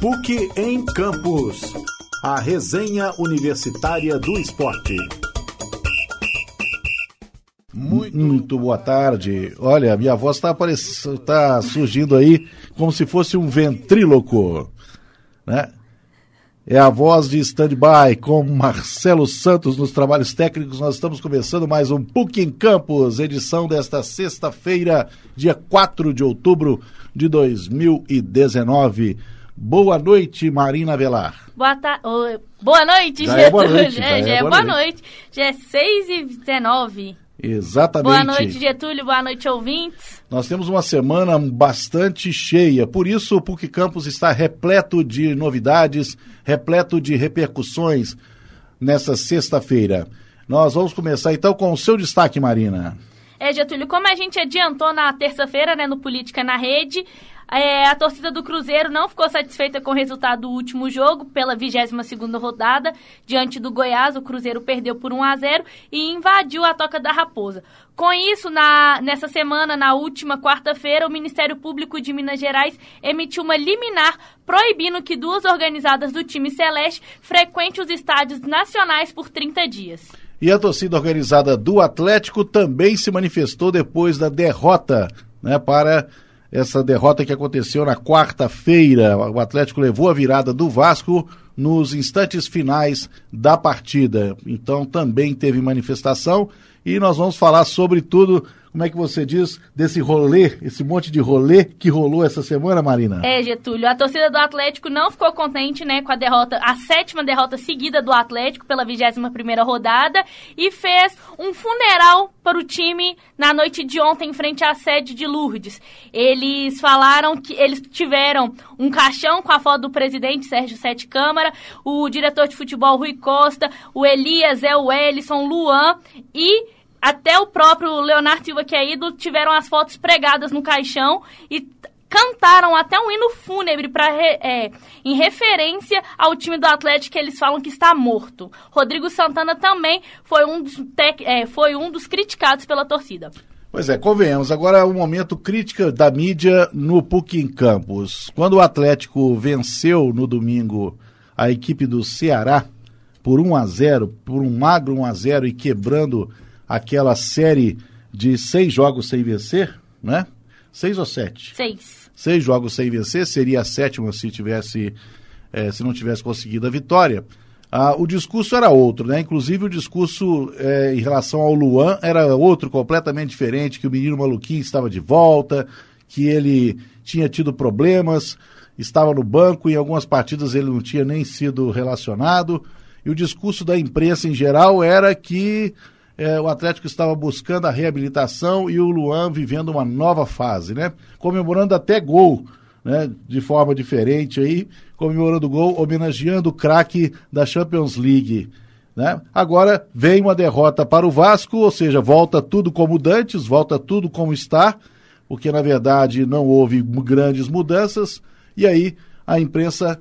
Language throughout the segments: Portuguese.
PUC em Campos. A resenha universitária do esporte. Muito, Muito boa tarde. Olha, minha voz está tá surgindo aí como se fosse um ventríloco, né? É a voz de stand-by com Marcelo Santos nos trabalhos técnicos. Nós estamos começando mais um PUC em Campos, edição desta sexta-feira, dia 4 de outubro de 2019. Boa noite, Marina Velar. Boa, ta... boa noite, já É boa noite, é, já, é, boa, noite. noite. Já é 6 e 19 Exatamente. Boa noite, Getúlio. Boa noite, ouvintes. Nós temos uma semana bastante cheia, por isso o PUC Campus está repleto de novidades, repleto de repercussões nessa sexta-feira. Nós vamos começar então com o seu destaque, Marina. É, Getúlio, como a gente adiantou na terça-feira, né, no Política na Rede, é, a torcida do Cruzeiro não ficou satisfeita com o resultado do último jogo, pela 22 rodada, diante do Goiás. O Cruzeiro perdeu por 1 a 0 e invadiu a Toca da Raposa. Com isso, na, nessa semana, na última quarta-feira, o Ministério Público de Minas Gerais emitiu uma liminar proibindo que duas organizadas do time Celeste frequentem os estádios nacionais por 30 dias. E a torcida organizada do Atlético também se manifestou depois da derrota né, para essa derrota que aconteceu na quarta-feira. O Atlético levou a virada do Vasco nos instantes finais da partida. Então também teve manifestação e nós vamos falar sobre tudo como é que você diz desse rolê, esse monte de rolê que rolou essa semana, Marina? É, Getúlio, a torcida do Atlético não ficou contente, né, com a derrota, a sétima derrota seguida do Atlético pela 21 primeira rodada e fez um funeral para o time na noite de ontem em frente à sede de Lourdes. Eles falaram que eles tiveram um caixão com a foto do presidente Sérgio Sete Câmara, o diretor de futebol Rui Costa, o Elias, é o Ellison, Luan e até o próprio Leonardo Silva, que é ídolo, tiveram as fotos pregadas no caixão e cantaram até um hino fúnebre para é, em referência ao time do Atlético que eles falam que está morto. Rodrigo Santana também foi um dos, tec, é, foi um dos criticados pela torcida. Pois é, convenhamos. Agora é o momento crítica da mídia no PUC em Campos. Quando o Atlético venceu no domingo a equipe do Ceará por 1 a 0, por um magro 1 a 0 e quebrando aquela série de seis jogos sem vencer, né? Seis ou sete? Seis. Seis jogos sem vencer, seria a sétima se tivesse, é, se não tivesse conseguido a vitória. Ah, o discurso era outro, né? Inclusive o discurso é, em relação ao Luan era outro, completamente diferente, que o menino maluquinho estava de volta, que ele tinha tido problemas, estava no banco, em algumas partidas ele não tinha nem sido relacionado. E o discurso da imprensa em geral era que é, o Atlético estava buscando a reabilitação e o Luan vivendo uma nova fase, né? Comemorando até gol, né? De forma diferente aí, comemorando gol, homenageando o craque da Champions League. Né? Agora vem uma derrota para o Vasco, ou seja, volta tudo como dantes, volta tudo como está, porque na verdade não houve grandes mudanças, e aí a imprensa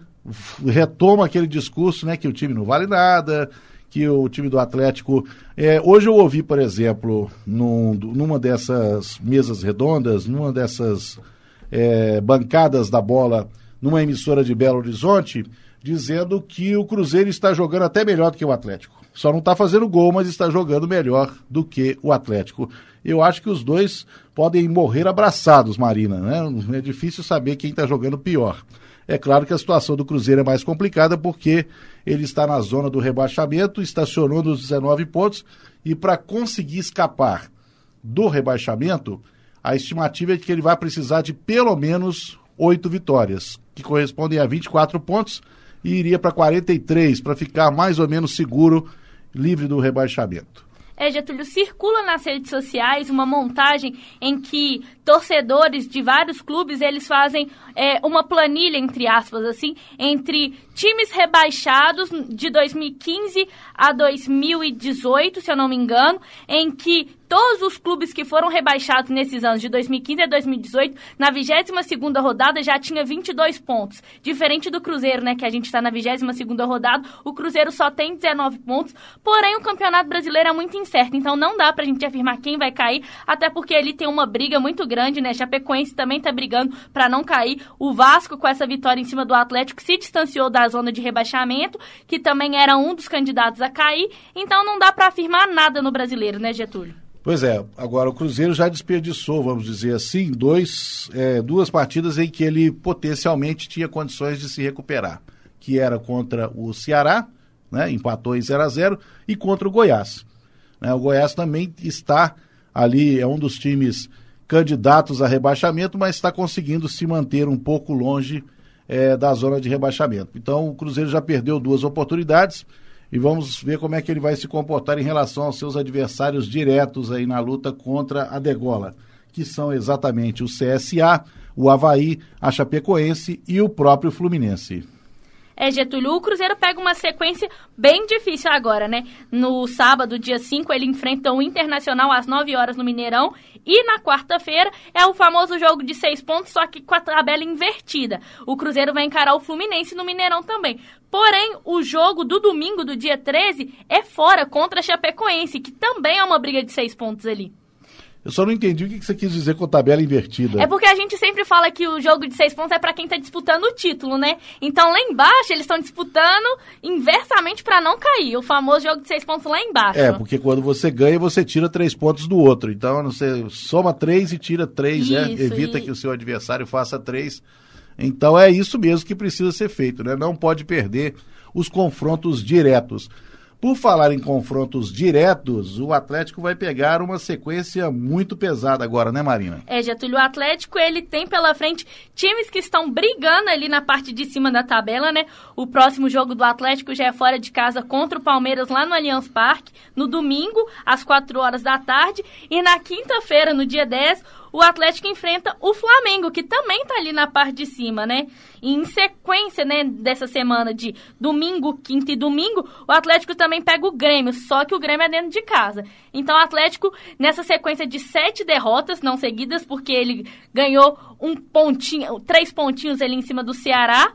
retoma aquele discurso né, que o time não vale nada, que o time do Atlético. É, hoje eu ouvi, por exemplo, num, numa dessas mesas redondas, numa dessas é, bancadas da bola, numa emissora de Belo Horizonte, dizendo que o Cruzeiro está jogando até melhor do que o Atlético. Só não está fazendo gol, mas está jogando melhor do que o Atlético. Eu acho que os dois podem morrer abraçados, Marina. Né? É difícil saber quem está jogando pior. É claro que a situação do Cruzeiro é mais complicada porque ele está na zona do rebaixamento, estacionou nos 19 pontos e para conseguir escapar do rebaixamento, a estimativa é de que ele vai precisar de pelo menos oito vitórias, que correspondem a 24 pontos, e iria para 43 para ficar mais ou menos seguro, livre do rebaixamento. É, Getúlio, circula nas redes sociais uma montagem em que torcedores de vários clubes, eles fazem é, uma planilha, entre aspas, assim, entre times rebaixados de 2015 a 2018, se eu não me engano, em que todos os clubes que foram rebaixados nesses anos de 2015 a 2018, na 22ª rodada já tinha 22 pontos. Diferente do Cruzeiro, né, que a gente está na 22ª rodada, o Cruzeiro só tem 19 pontos. Porém, o Campeonato Brasileiro é muito incerto, então não dá pra gente afirmar quem vai cair, até porque ele tem uma briga muito grande, né? Chapecoense também tá brigando para não cair. O Vasco com essa vitória em cima do Atlético se distanciou da zona de rebaixamento, que também era um dos candidatos a cair. Então não dá para afirmar nada no Brasileiro, né, Getúlio? Pois é, agora o Cruzeiro já desperdiçou, vamos dizer assim, dois, é, duas partidas em que ele potencialmente tinha condições de se recuperar, que era contra o Ceará, né, empatou em 0 a 0 e contra o Goiás. Né, o Goiás também está ali, é um dos times candidatos a rebaixamento, mas está conseguindo se manter um pouco longe é, da zona de rebaixamento. Então o Cruzeiro já perdeu duas oportunidades e vamos ver como é que ele vai se comportar em relação aos seus adversários diretos aí na luta contra a Degola, que são exatamente o CSA, o Havaí, a Chapecoense e o próprio Fluminense. É, Getúlio, o Cruzeiro pega uma sequência bem difícil agora, né? No sábado, dia 5, ele enfrenta o Internacional às 9 horas no Mineirão. E na quarta-feira é o famoso jogo de seis pontos, só que com a tabela invertida. O Cruzeiro vai encarar o Fluminense no Mineirão também. Porém, o jogo do domingo, do dia 13, é fora contra a Chapecoense, que também é uma briga de seis pontos ali. Eu só não entendi o que você quis dizer com tabela invertida. É porque a gente sempre fala que o jogo de seis pontos é para quem tá disputando o título, né? Então lá embaixo eles estão disputando inversamente para não cair. O famoso jogo de seis pontos lá embaixo. É, porque quando você ganha, você tira três pontos do outro. Então você soma três e tira três, né? Isso, né? Evita e... que o seu adversário faça três. Então é isso mesmo que precisa ser feito, né? Não pode perder os confrontos diretos. Por falar em confrontos diretos, o Atlético vai pegar uma sequência muito pesada agora, né, Marina? É, Getúlio, o Atlético, ele tem pela frente times que estão brigando ali na parte de cima da tabela, né? O próximo jogo do Atlético já é fora de casa contra o Palmeiras lá no Allianz Parque, no domingo, às 4 horas da tarde, e na quinta-feira, no dia 10, o Atlético enfrenta o Flamengo, que também está ali na parte de cima, né? E em sequência, né, dessa semana de domingo, quinta e domingo, o Atlético também pega o Grêmio, só que o Grêmio é dentro de casa. Então o Atlético, nessa sequência de sete derrotas, não seguidas, porque ele ganhou um pontinho, três pontinhos ali em cima do Ceará,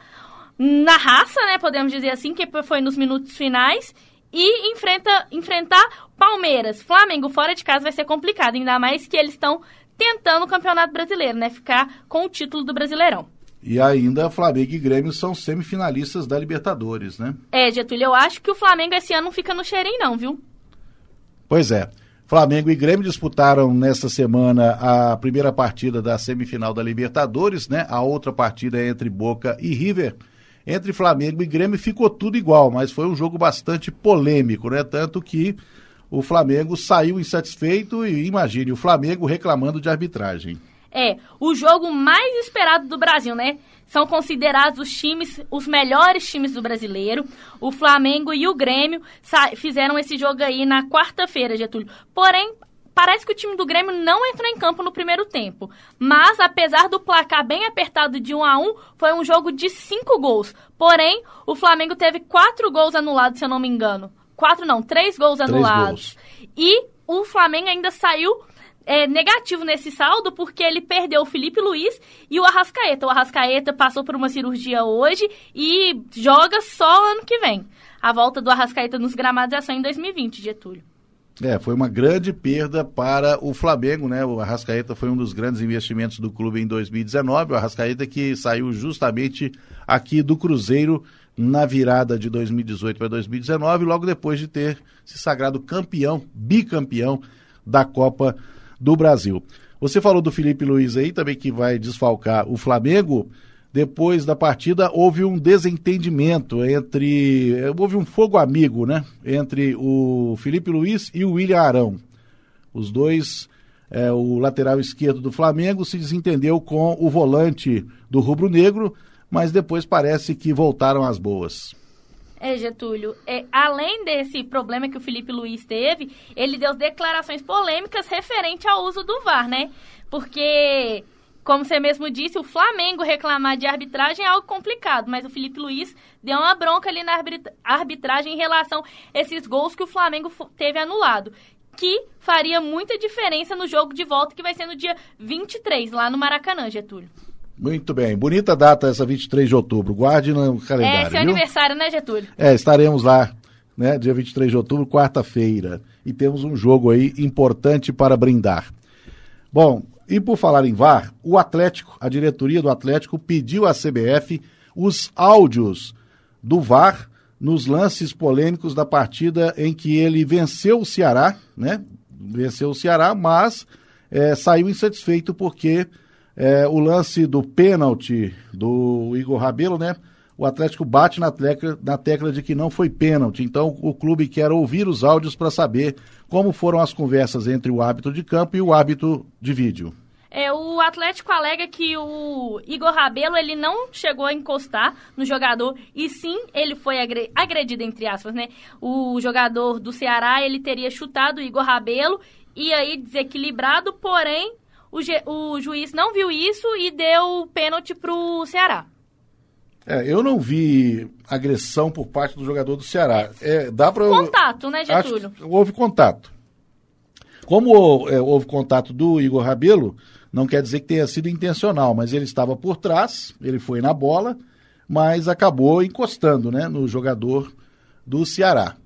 na raça, né, podemos dizer assim, que foi nos minutos finais, e enfrenta, enfrentar Palmeiras, Flamengo fora de casa vai ser complicado, ainda mais que eles estão tentando o Campeonato Brasileiro, né? Ficar com o título do Brasileirão. E ainda Flamengo e Grêmio são semifinalistas da Libertadores, né? É, Getúlio, eu acho que o Flamengo esse ano não fica no cheirinho, não, viu? Pois é. Flamengo e Grêmio disputaram nesta semana a primeira partida da semifinal da Libertadores, né? A outra partida é entre Boca e River. Entre Flamengo e Grêmio ficou tudo igual, mas foi um jogo bastante polêmico, né? Tanto que o Flamengo saiu insatisfeito e imagine o Flamengo reclamando de arbitragem. É, o jogo mais esperado do Brasil, né? São considerados os times, os melhores times do brasileiro. O Flamengo e o Grêmio fizeram esse jogo aí na quarta-feira, Getúlio. Porém, parece que o time do Grêmio não entrou em campo no primeiro tempo. Mas, apesar do placar bem apertado de 1 a 1 foi um jogo de cinco gols. Porém, o Flamengo teve quatro gols anulados, se eu não me engano. Quatro não, três gols três anulados. Gols. E o Flamengo ainda saiu é, negativo nesse saldo porque ele perdeu o Felipe Luiz e o Arrascaeta. O Arrascaeta passou por uma cirurgia hoje e joga só ano que vem. A volta do Arrascaeta nos gramados é só em 2020, Getúlio. É, foi uma grande perda para o Flamengo, né? O Arrascaeta foi um dos grandes investimentos do clube em 2019. O Arrascaeta que saiu justamente aqui do Cruzeiro na virada de 2018 para 2019, logo depois de ter se sagrado campeão, bicampeão da Copa do Brasil. Você falou do Felipe Luiz aí também que vai desfalcar o Flamengo. Depois da partida houve um desentendimento entre. Houve um fogo amigo, né? Entre o Felipe Luiz e o William Arão. Os dois, é, o lateral esquerdo do Flamengo se desentendeu com o volante do Rubro Negro mas depois parece que voltaram às boas. É, Getúlio, é, além desse problema que o Felipe Luiz teve, ele deu declarações polêmicas referente ao uso do VAR, né? Porque, como você mesmo disse, o Flamengo reclamar de arbitragem é algo complicado, mas o Felipe Luiz deu uma bronca ali na arbitragem em relação a esses gols que o Flamengo teve anulado que faria muita diferença no jogo de volta que vai ser no dia 23, lá no Maracanã, Getúlio. Muito bem. Bonita data essa 23 de outubro. Guarde no calendário. É seu viu? aniversário, né, Getúlio? É, estaremos lá, né? Dia 23 de outubro, quarta-feira. E temos um jogo aí importante para brindar. Bom, e por falar em VAR, o Atlético, a diretoria do Atlético pediu à CBF os áudios do VAR nos lances polêmicos da partida em que ele venceu o Ceará, né? Venceu o Ceará, mas é, saiu insatisfeito porque é, o lance do pênalti do Igor Rabelo, né? O Atlético bate na tecla, na tecla de que não foi pênalti. Então o clube quer ouvir os áudios para saber como foram as conversas entre o árbitro de campo e o árbitro de vídeo. É, o Atlético alega que o Igor Rabelo ele não chegou a encostar no jogador e sim ele foi agredido entre aspas, né? O jogador do Ceará ele teria chutado o Igor Rabelo e aí desequilibrado, porém o, o juiz não viu isso e deu pênalti pro Ceará. É, eu não vi agressão por parte do jogador do Ceará. É, dá para contato, né, Getúlio? houve contato. Como é, houve contato do Igor Rabelo, não quer dizer que tenha sido intencional, mas ele estava por trás, ele foi na bola, mas acabou encostando, né, no jogador do Ceará.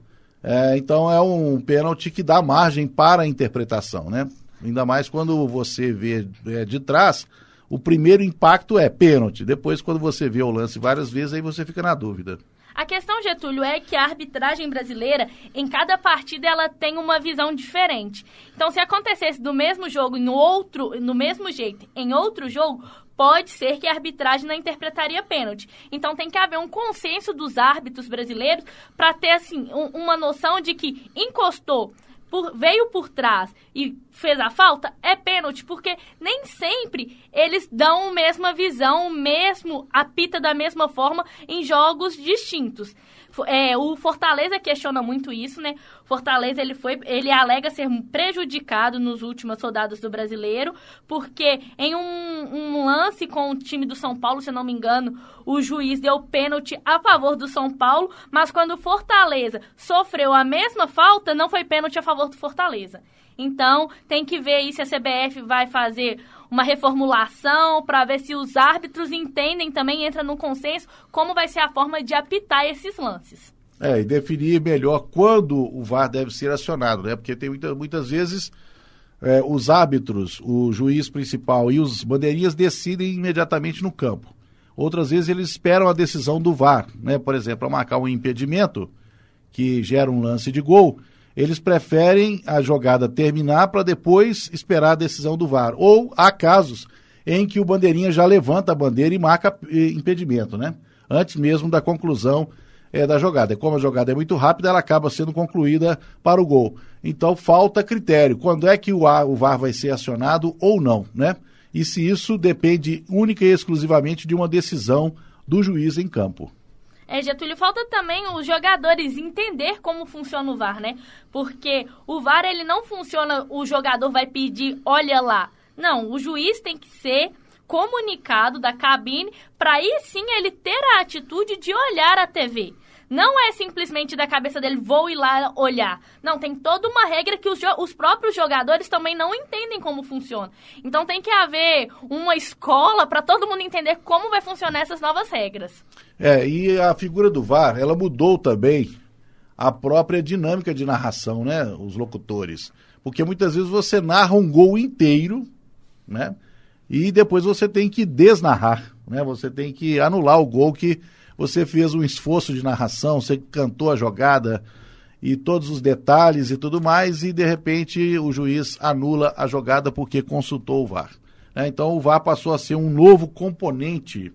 É, então é um pênalti que dá margem para a interpretação, né? Ainda mais quando você vê é, de trás, o primeiro impacto é pênalti. Depois, quando você vê o lance várias vezes, aí você fica na dúvida. A questão, Getúlio, é que a arbitragem brasileira, em cada partida, ela tem uma visão diferente. Então, se acontecesse do mesmo jogo em outro, no mesmo jeito, em outro jogo, pode ser que a arbitragem não interpretaria pênalti. Então tem que haver um consenso dos árbitros brasileiros para ter assim um, uma noção de que encostou por, veio por trás e fez a falta, é pênalti, porque nem sempre eles dão a mesma visão, mesmo apita da mesma forma em jogos distintos. É, o Fortaleza questiona muito isso, né? Fortaleza ele foi, ele alega ser prejudicado nos últimos rodadas do Brasileiro, porque em um, um, lance com o time do São Paulo, se não me engano, o juiz deu pênalti a favor do São Paulo, mas quando o Fortaleza sofreu a mesma falta, não foi pênalti a favor do Fortaleza. Então, tem que ver aí se a CBF vai fazer uma reformulação para ver se os árbitros entendem também, entra no consenso, como vai ser a forma de apitar esses lances. É, e definir melhor quando o VAR deve ser acionado, né? Porque tem muita, muitas vezes é, os árbitros, o juiz principal e os bandeirinhas decidem imediatamente no campo. Outras vezes eles esperam a decisão do VAR, né? Por exemplo, para marcar um impedimento que gera um lance de gol, eles preferem a jogada terminar para depois esperar a decisão do VAR. Ou há casos em que o bandeirinha já levanta a bandeira e marca eh, impedimento, né? Antes mesmo da conclusão é, da jogada. Como a jogada é muito rápida, ela acaba sendo concluída para o gol. Então falta critério. Quando é que o, o VAR vai ser acionado ou não, né? E se isso depende única e exclusivamente de uma decisão do juiz em campo. É, Getúlio, falta também os jogadores entender como funciona o VAR, né? Porque o VAR, ele não funciona, o jogador vai pedir, olha lá. Não, o juiz tem que ser comunicado da cabine para aí sim ele ter a atitude de olhar a TV. Não é simplesmente da cabeça dele, vou ir lá olhar. Não, tem toda uma regra que os, os próprios jogadores também não entendem como funciona. Então tem que haver uma escola para todo mundo entender como vai funcionar essas novas regras. É, e a figura do VAR, ela mudou também a própria dinâmica de narração, né? Os locutores. Porque muitas vezes você narra um gol inteiro, né? E depois você tem que desnarrar, né? Você tem que anular o gol que você fez um esforço de narração, você cantou a jogada e todos os detalhes e tudo mais, e de repente o juiz anula a jogada porque consultou o VAR. Né? Então o VAR passou a ser um novo componente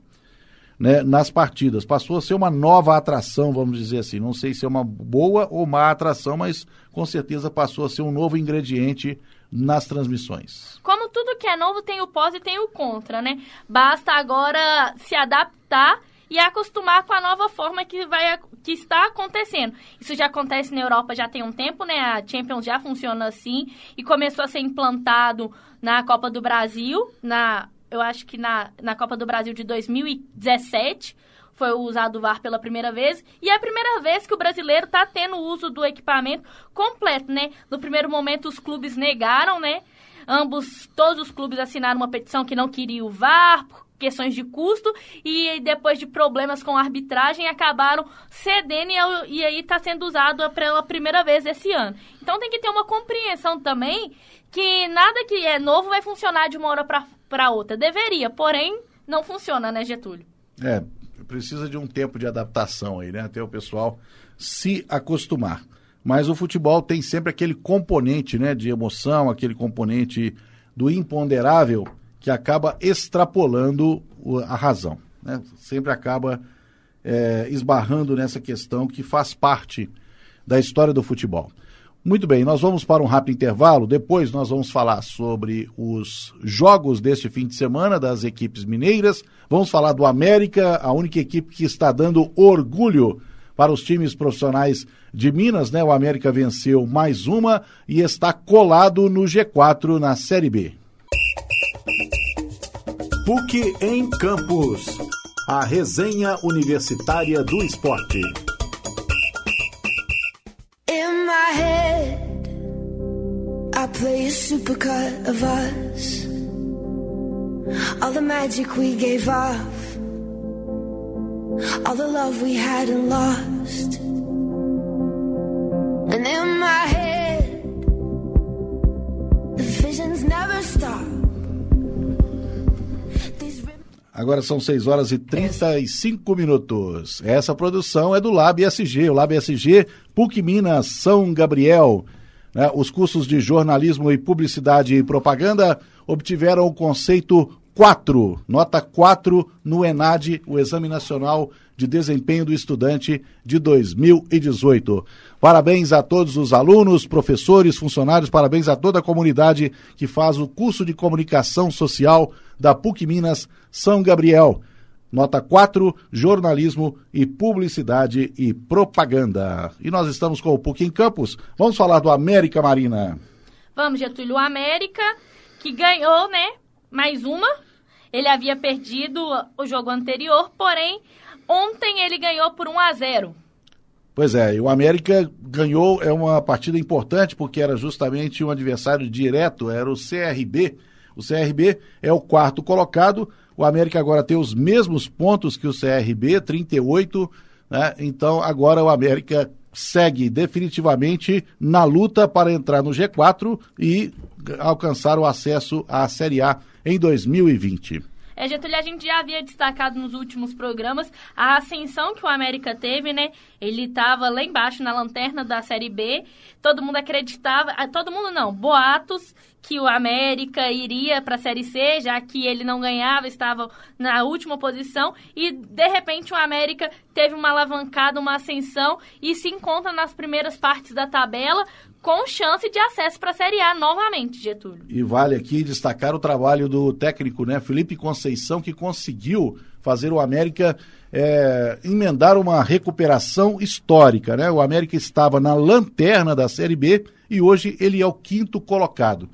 né, nas partidas, passou a ser uma nova atração, vamos dizer assim. Não sei se é uma boa ou má atração, mas com certeza passou a ser um novo ingrediente nas transmissões. Como tudo que é novo tem o pós e tem o contra, né? Basta agora se adaptar e acostumar com a nova forma que, vai, que está acontecendo. Isso já acontece na Europa já tem um tempo, né? A Champions já funciona assim e começou a ser implantado na Copa do Brasil, na eu acho que na, na Copa do Brasil de 2017 foi usado o VAR pela primeira vez e é a primeira vez que o brasileiro está tendo o uso do equipamento completo, né? No primeiro momento os clubes negaram, né? Ambos, todos os clubes assinaram uma petição que não queria o VAR questões de custo e depois de problemas com a arbitragem acabaram cedendo e, e aí está sendo usado pela primeira vez esse ano. Então tem que ter uma compreensão também que nada que é novo vai funcionar de uma hora para outra. Deveria, porém não funciona, né, Getúlio? É, precisa de um tempo de adaptação aí, né? Até o pessoal se acostumar. Mas o futebol tem sempre aquele componente, né, de emoção, aquele componente do imponderável que acaba extrapolando a razão, né? Sempre acaba é, esbarrando nessa questão que faz parte da história do futebol. Muito bem, nós vamos para um rápido intervalo. Depois nós vamos falar sobre os jogos deste fim de semana das equipes mineiras. Vamos falar do América, a única equipe que está dando orgulho para os times profissionais de Minas, né? O América venceu mais uma e está colado no G4 na Série B. PUC em Campos. A resenha universitária do esporte. In my head, I play a supercut of us. All the magic we gave off. All the love we lost. Agora são 6 horas e 35 minutos. Essa produção é do Lab SG, o Lab SG, PUC Minas, São Gabriel. Né? Os cursos de jornalismo e publicidade e propaganda obtiveram o conceito 4, nota 4 no ENAD, o Exame Nacional de Desempenho do Estudante de 2018. Parabéns a todos os alunos, professores, funcionários, parabéns a toda a comunidade que faz o curso de comunicação social da PUC Minas São Gabriel. Nota 4, jornalismo e publicidade e propaganda. E nós estamos com o PUC em Campos. Vamos falar do América Marina. Vamos, Getúlio. América, que ganhou, né? Mais uma. Ele havia perdido o jogo anterior, porém, ontem ele ganhou por 1 a 0. Pois é, e o América ganhou, é uma partida importante, porque era justamente um adversário direto, era o CRB. O CRB é o quarto colocado, o América agora tem os mesmos pontos que o CRB, 38, né? Então agora o América segue definitivamente na luta para entrar no G4 e alcançar o acesso à Série A em 2020. É, Getúlio, a gente já havia destacado nos últimos programas a ascensão que o América teve, né? Ele estava lá embaixo na lanterna da Série B. Todo mundo acreditava, ah, todo mundo não, boatos que o América iria para a Série C, já que ele não ganhava, estava na última posição e de repente o América teve uma alavancada, uma ascensão e se encontra nas primeiras partes da tabela com chance de acesso para a Série A novamente, Getúlio. E vale aqui destacar o trabalho do técnico, né, Felipe Conceição, que conseguiu fazer o América é, emendar uma recuperação histórica, né? O América estava na lanterna da Série B e hoje ele é o quinto colocado.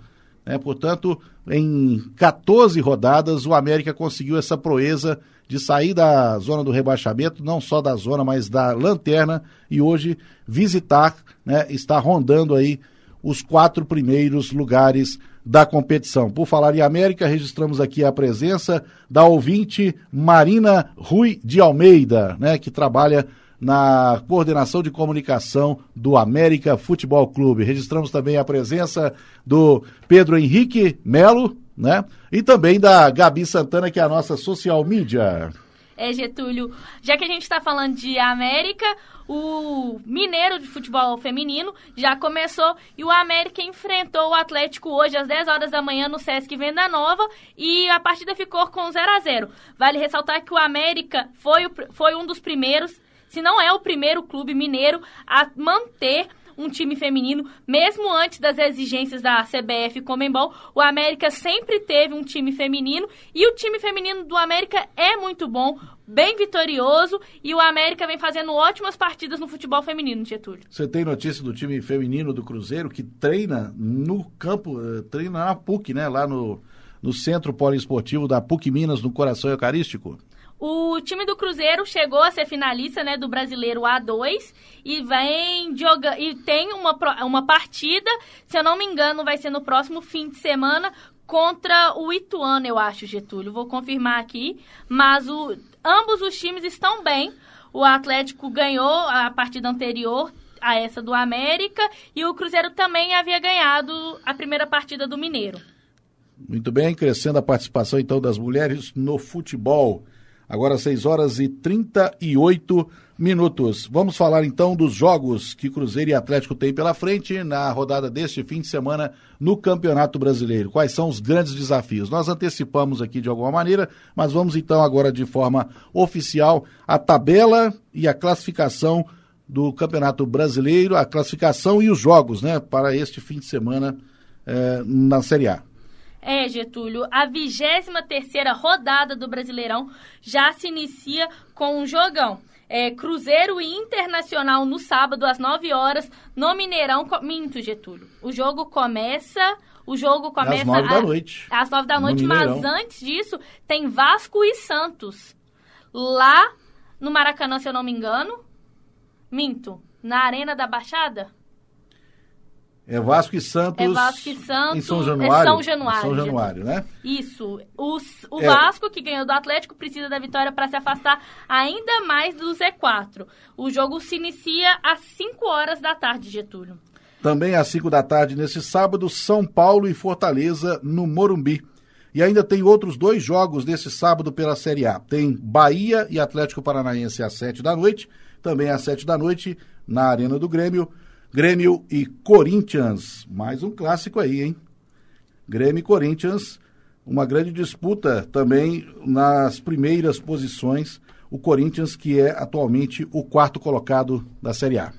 Né? Portanto, em 14 rodadas, o América conseguiu essa proeza de sair da zona do rebaixamento, não só da zona, mas da lanterna, e hoje visitar, né, está rondando aí os quatro primeiros lugares da competição. Por falar em América, registramos aqui a presença da ouvinte Marina Rui de Almeida, né, que trabalha na coordenação de comunicação do América Futebol Clube. Registramos também a presença do Pedro Henrique Melo, né? E também da Gabi Santana, que é a nossa social media. É, Getúlio, já que a gente está falando de América, o Mineiro de Futebol Feminino já começou e o América enfrentou o Atlético hoje às 10 horas da manhã no Sesc Venda Nova e a partida ficou com 0 a 0 Vale ressaltar que o América foi, o, foi um dos primeiros, se não é o primeiro clube mineiro a manter um time feminino, mesmo antes das exigências da CBF e Comembol, o América sempre teve um time feminino e o time feminino do América é muito bom, bem vitorioso e o América vem fazendo ótimas partidas no futebol feminino, Getúlio. Você tem notícia do time feminino do Cruzeiro que treina no campo, eh, treina na PUC, né, lá no no Centro Poliesportivo da PUC Minas, no Coração Eucarístico? O time do Cruzeiro chegou a ser finalista né, do Brasileiro A2 e vem joga e tem uma, uma partida, se eu não me engano, vai ser no próximo fim de semana contra o Ituano, eu acho, Getúlio. Vou confirmar aqui. Mas o, ambos os times estão bem. O Atlético ganhou a partida anterior a essa do América e o Cruzeiro também havia ganhado a primeira partida do Mineiro. Muito bem, crescendo a participação então das mulheres no futebol. Agora 6 horas e 38 minutos. Vamos falar então dos jogos que Cruzeiro e Atlético têm pela frente na rodada deste fim de semana no Campeonato Brasileiro. Quais são os grandes desafios? Nós antecipamos aqui de alguma maneira, mas vamos então agora de forma oficial a tabela e a classificação do Campeonato Brasileiro, a classificação e os jogos, né, para este fim de semana eh, na Série A. É, Getúlio, a 23 terceira rodada do Brasileirão já se inicia com um jogão. É, Cruzeiro e Internacional no sábado às 9 horas no Mineirão. Minto, Getúlio. O jogo começa. O jogo começa às 9 da noite. Às 9 da noite, mas antes disso tem Vasco e Santos. Lá no Maracanã, se eu não me engano. Minto. Na Arena da Baixada? É Vasco e Santos. É Vasco e Santos. Em São Januário. É São Januário. São Januário, né? Isso. O, o é. Vasco, que ganhou do Atlético, precisa da vitória para se afastar ainda mais do Z4. O jogo se inicia às 5 horas da tarde, Getúlio. Também às 5 da tarde, nesse sábado, São Paulo e Fortaleza, no Morumbi. E ainda tem outros dois jogos nesse sábado pela Série A. Tem Bahia e Atlético Paranaense às 7 da noite. Também às 7 da noite, na Arena do Grêmio. Grêmio e Corinthians. Mais um clássico aí, hein? Grêmio e Corinthians, uma grande disputa também nas primeiras posições. O Corinthians, que é atualmente o quarto colocado da Série A.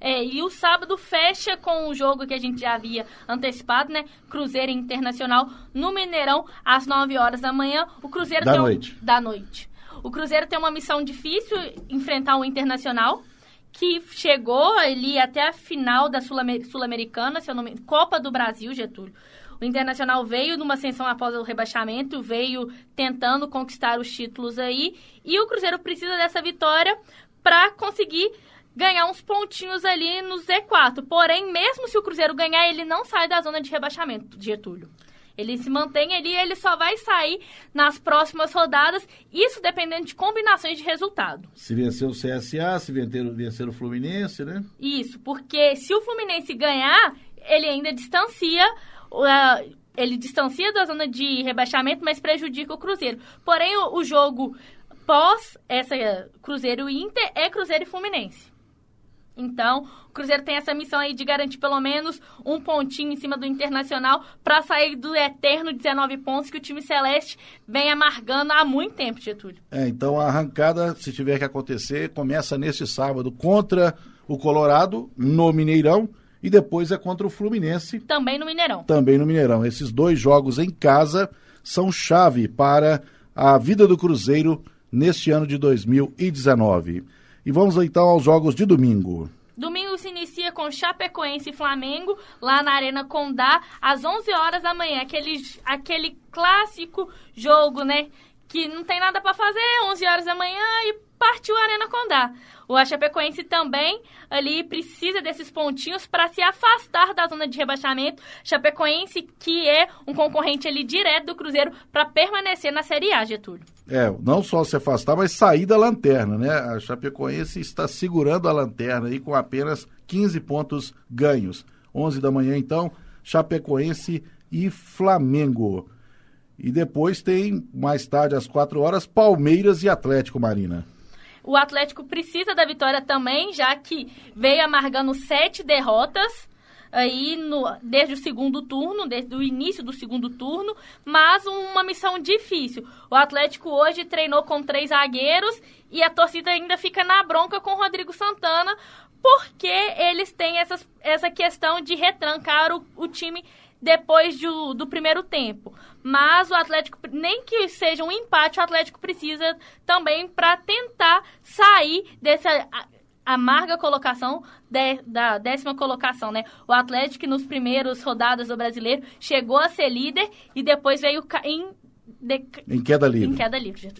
É, e o sábado fecha com o jogo que a gente já havia antecipado, né? Cruzeiro Internacional no Mineirão, às 9 horas da manhã. O Cruzeiro da tem noite. Um, da noite. O Cruzeiro tem uma missão difícil enfrentar o Internacional que chegou ali até a final da Sul-Americana, se eu não me Copa do Brasil, Getúlio. O Internacional veio numa ascensão após o rebaixamento, veio tentando conquistar os títulos aí, e o Cruzeiro precisa dessa vitória para conseguir ganhar uns pontinhos ali no Z4. Porém, mesmo se o Cruzeiro ganhar, ele não sai da zona de rebaixamento, Getúlio. Ele se mantém ali e ele só vai sair nas próximas rodadas, isso dependendo de combinações de resultado. Se vencer o CSA, se vencer, vencer o Fluminense, né? Isso, porque se o Fluminense ganhar, ele ainda distancia. Uh, ele distancia da zona de rebaixamento, mas prejudica o Cruzeiro. Porém, o, o jogo pós essa Cruzeiro e Inter é Cruzeiro e Fluminense. Então, o Cruzeiro tem essa missão aí de garantir pelo menos um pontinho em cima do Internacional para sair do eterno 19 pontos que o time celeste vem amargando há muito tempo, Getúlio. É, então a arrancada, se tiver que acontecer, começa neste sábado contra o Colorado, no Mineirão, e depois é contra o Fluminense. Também no Mineirão. Também no Mineirão. Esses dois jogos em casa são chave para a vida do Cruzeiro neste ano de 2019. E vamos então aos jogos de domingo. Domingo se inicia com Chapecoense e Flamengo, lá na Arena Condá, às 11 horas da manhã. Aquele, aquele clássico jogo, né? Que não tem nada para fazer, 11 horas da manhã e partiu a Arena Condá. O Chapecoense também ali precisa desses pontinhos para se afastar da zona de rebaixamento. Chapecoense que é um concorrente ali direto do Cruzeiro para permanecer na Série A, Getúlio. É, não só se afastar, mas sair da lanterna, né? A Chapecoense está segurando a lanterna aí com apenas 15 pontos ganhos. 11 da manhã, então, Chapecoense e Flamengo. E depois tem, mais tarde, às 4 horas, Palmeiras e Atlético Marina. O Atlético precisa da vitória também, já que veio amargando sete derrotas aí no, desde o segundo turno, desde o início do segundo turno, mas uma missão difícil. O Atlético hoje treinou com três zagueiros e a torcida ainda fica na bronca com o Rodrigo Santana, porque eles têm essas, essa questão de retrancar o, o time depois do, do primeiro tempo. Mas o Atlético, nem que seja um empate, o Atlético precisa também para tentar sair dessa amarga colocação de, da décima colocação, né? O Atlético, nos primeiros rodadas do Brasileiro, chegou a ser líder e depois veio em... De, em queda livre. Em queda livre.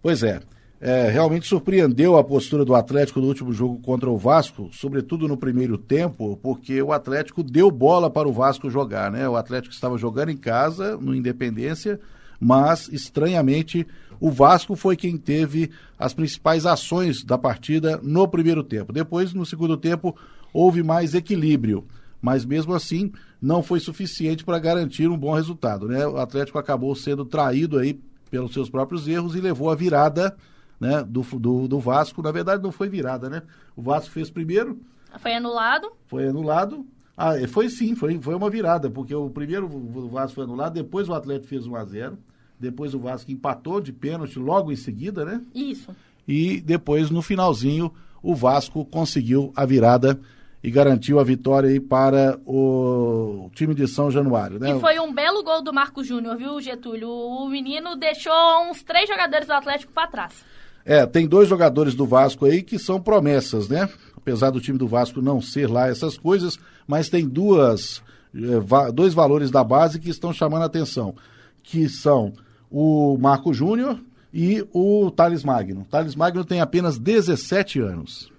Pois é. É, realmente surpreendeu a postura do Atlético no último jogo contra o Vasco, sobretudo no primeiro tempo, porque o Atlético deu bola para o Vasco jogar, né? O Atlético estava jogando em casa, no Independência, mas estranhamente o Vasco foi quem teve as principais ações da partida no primeiro tempo. Depois, no segundo tempo, houve mais equilíbrio, mas mesmo assim não foi suficiente para garantir um bom resultado, né? O Atlético acabou sendo traído aí pelos seus próprios erros e levou a virada né, do, do, do Vasco. Na verdade, não foi virada, né? O Vasco fez primeiro. Foi anulado. Foi anulado. Ah, foi sim, foi, foi uma virada, porque o primeiro o Vasco foi anulado, depois o Atlético fez 1 a 0 depois o Vasco empatou de pênalti logo em seguida, né? Isso. E depois, no finalzinho, o Vasco conseguiu a virada e garantiu a vitória aí para o time de São Januário, né? E foi um belo gol do Marco Júnior, viu, Getúlio? O menino deixou uns três jogadores do Atlético para trás. É, tem dois jogadores do Vasco aí que são promessas, né? Apesar do time do Vasco não ser lá essas coisas, mas tem duas, é, dois valores da base que estão chamando a atenção, que são o Marco Júnior e o Thales Magno. Thales Magno tem apenas 17 anos.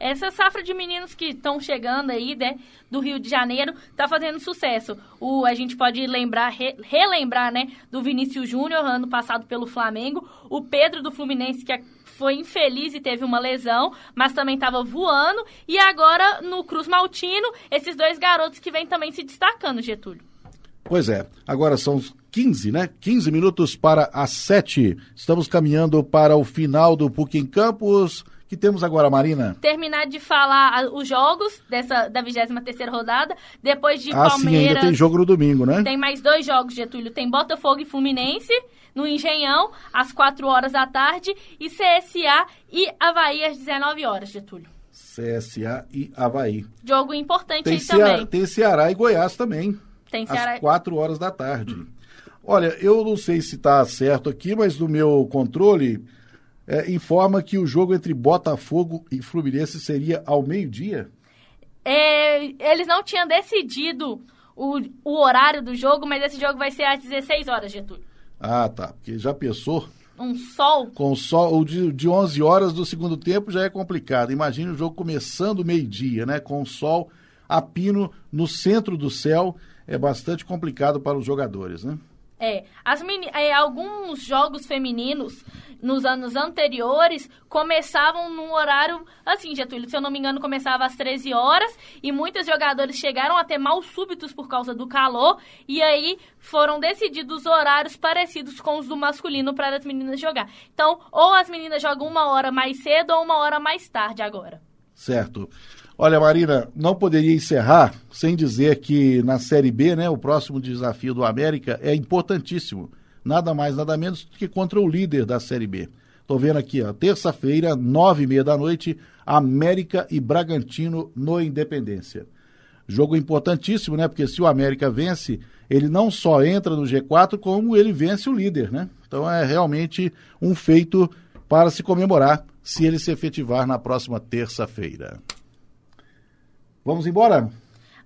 Essa safra de meninos que estão chegando aí, né, do Rio de Janeiro, tá fazendo sucesso. O, a gente pode lembrar, re, relembrar, né, do Vinícius Júnior, ano passado pelo Flamengo, o Pedro do Fluminense, que foi infeliz e teve uma lesão, mas também estava voando, e agora no Cruz Maltino, esses dois garotos que vêm também se destacando, Getúlio. Pois é, agora são 15, né? 15 minutos para as 7. Estamos caminhando para o final do PUC em Campos que temos agora, Marina? Terminar de falar os jogos dessa, da 23 rodada, depois de ah, Palmeiras... sim, ainda tem jogo no domingo, né? Tem mais dois jogos, Getúlio. Tem Botafogo e Fluminense, no Engenhão, às 4 horas da tarde, e CSA e Havaí às 19 horas, Getúlio. CSA e Havaí. Jogo importante tem aí Ceará, também. Tem Ceará e Goiás também. Tem Ceará... Às 4 horas da tarde. Olha, eu não sei se está certo aqui, mas no meu controle é, informa que o jogo entre Botafogo e Fluminense seria ao meio-dia? É, eles não tinham decidido o, o horário do jogo, mas esse jogo vai ser às 16 horas, Getúlio. Ah, tá. Porque já pensou? Um sol? Com sol, de, de 11 horas do segundo tempo já é complicado. Imagine o jogo começando meio-dia, né? Com o sol a pino no centro do céu. É bastante complicado para os jogadores, né? É, as é, alguns jogos femininos nos anos anteriores começavam num horário assim, Getúlio, se eu não me engano, começava às 13 horas e muitos jogadores chegaram a ter mal súbitos por causa do calor e aí foram decididos horários parecidos com os do masculino para as meninas jogar. Então, ou as meninas jogam uma hora mais cedo ou uma hora mais tarde agora. Certo. Olha, Marina, não poderia encerrar sem dizer que na Série B, né, o próximo desafio do América é importantíssimo. Nada mais, nada menos que contra o líder da Série B. Estou vendo aqui, ó, terça-feira, nove e meia da noite, América e Bragantino no Independência. Jogo importantíssimo, né? Porque se o América vence, ele não só entra no G4, como ele vence o líder, né? Então é realmente um feito para se comemorar se ele se efetivar na próxima terça-feira. Vamos embora?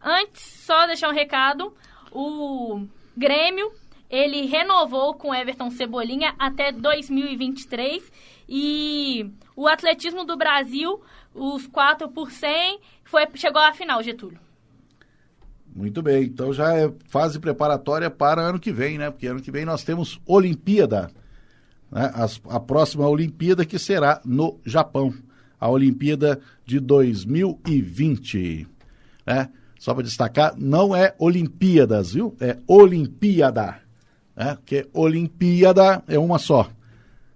Antes, só deixar um recado. O Grêmio, ele renovou com Everton Cebolinha até 2023 e o atletismo do Brasil, os 4 por 100, foi, chegou à final, Getúlio. Muito bem, então já é fase preparatória para ano que vem, né? Porque ano que vem nós temos Olimpíada, né? A próxima Olimpíada que será no Japão a Olimpíada de 2020. Né? Só para destacar, não é Olimpíadas, viu? É Olimpíada. Né? Porque Olimpíada é uma só.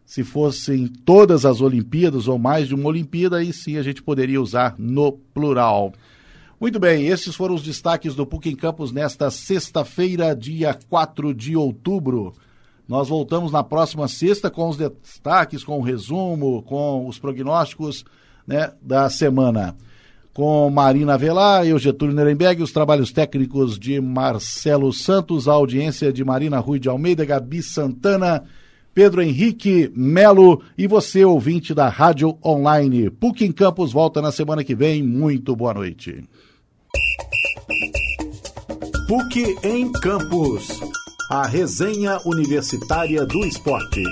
Se fossem todas as Olimpíadas ou mais de uma Olimpíada, aí sim a gente poderia usar no plural. Muito bem, esses foram os destaques do PUC em Campos nesta sexta-feira, dia 4 de outubro. Nós voltamos na próxima sexta com os destaques, com o resumo, com os prognósticos né, da semana. Com Marina Velar, eu, Getúlio Nuremberg, os trabalhos técnicos de Marcelo Santos, a audiência de Marina Rui de Almeida, Gabi Santana, Pedro Henrique Melo e você, ouvinte da Rádio Online. PUC em Campos volta na semana que vem. Muito boa noite. PUC em Campos. A resenha universitária do esporte.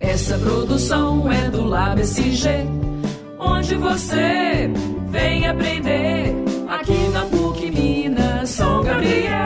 Essa produção é do LabSG, onde você vem aprender aqui na PUC Minas São Gabriel.